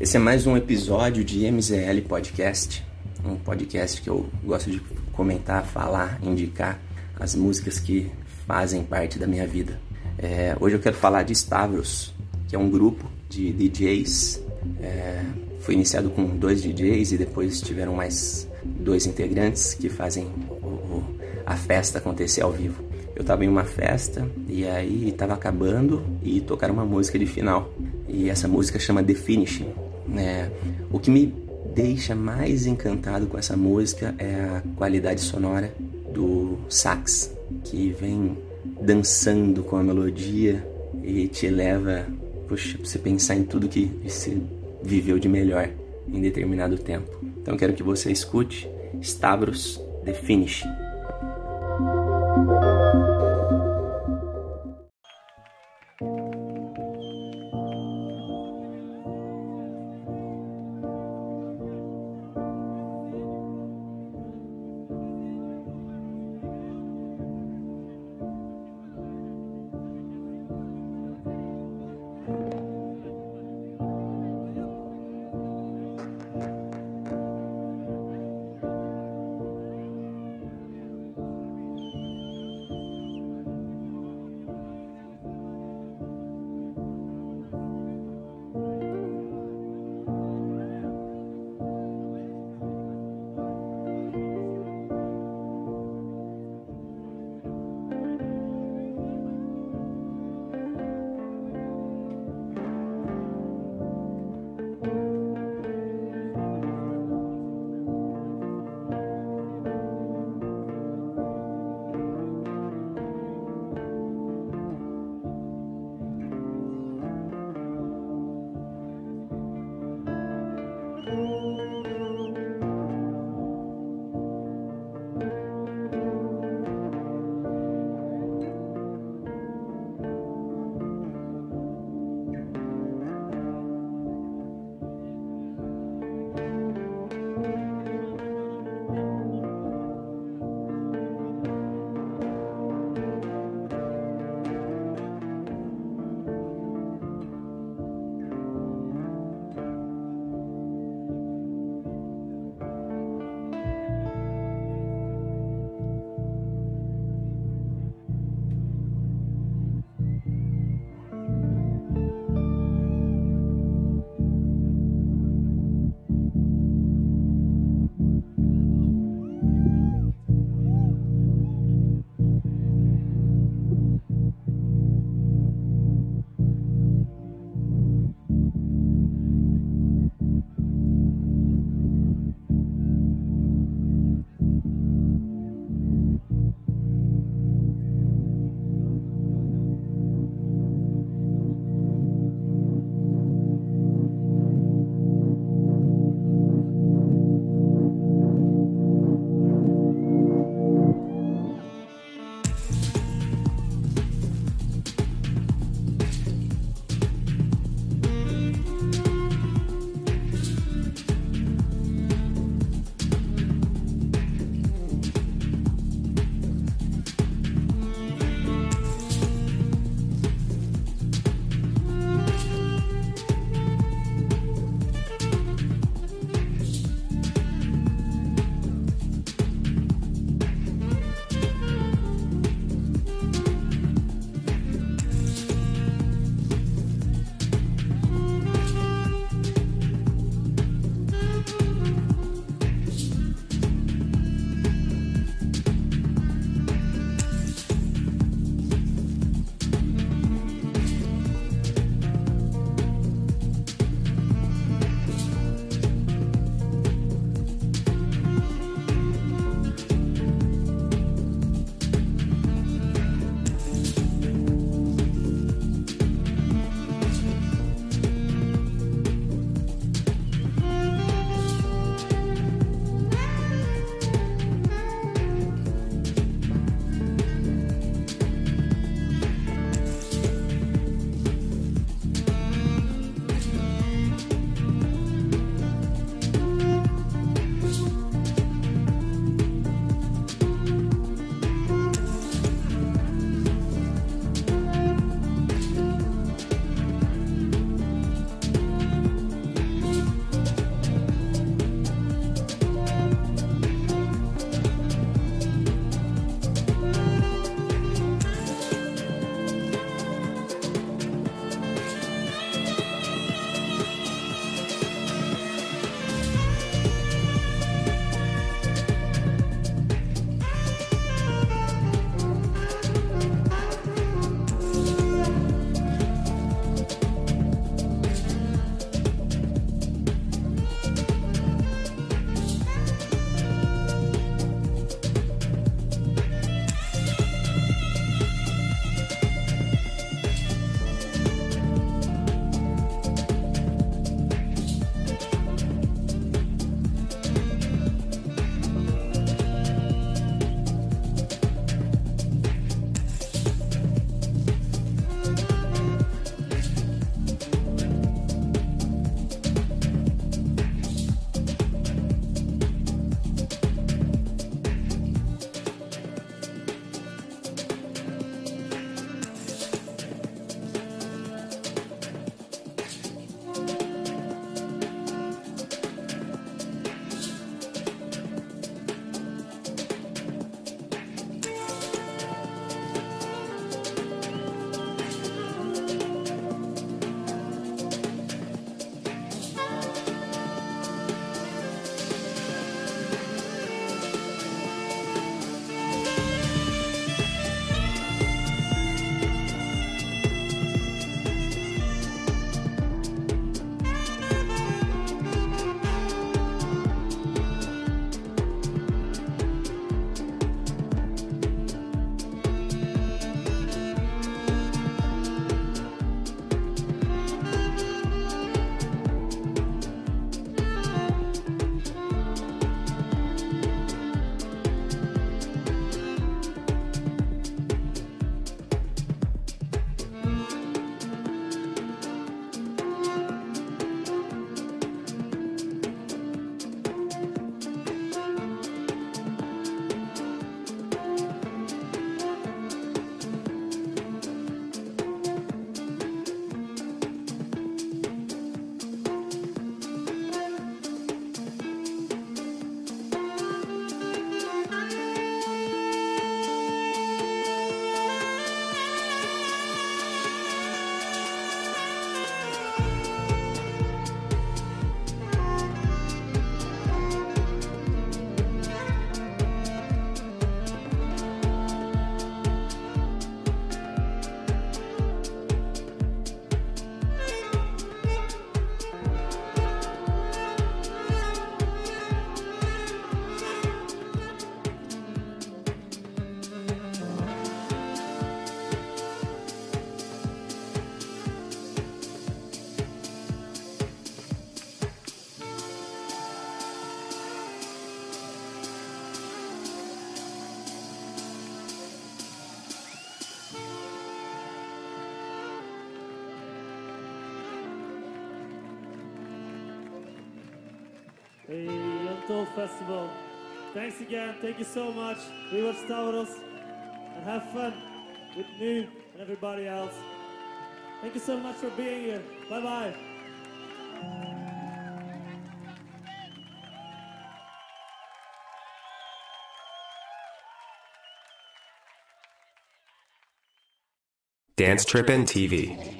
Esse é mais um episódio de MZL Podcast, um podcast que eu gosto de comentar, falar, indicar as músicas que fazem parte da minha vida. É, hoje eu quero falar de Stavros, que é um grupo de DJs. É, foi iniciado com dois DJs e depois tiveram mais dois integrantes que fazem o, o, a festa acontecer ao vivo. Eu estava em uma festa e aí estava acabando e tocaram uma música de final. E essa música chama The Finishing. É, o que me deixa mais encantado com essa música é a qualidade sonora do sax, que vem dançando com a melodia e te leva, puxa, pra você pensar em tudo que você viveu de melhor em determinado tempo. Então quero que você escute Stavros The Finish. The Untold Festival. Thanks again. Thank you so much. We will Stavros and have fun with me and everybody else. Thank you so much for being here. Bye bye. Dance Trippin' TV.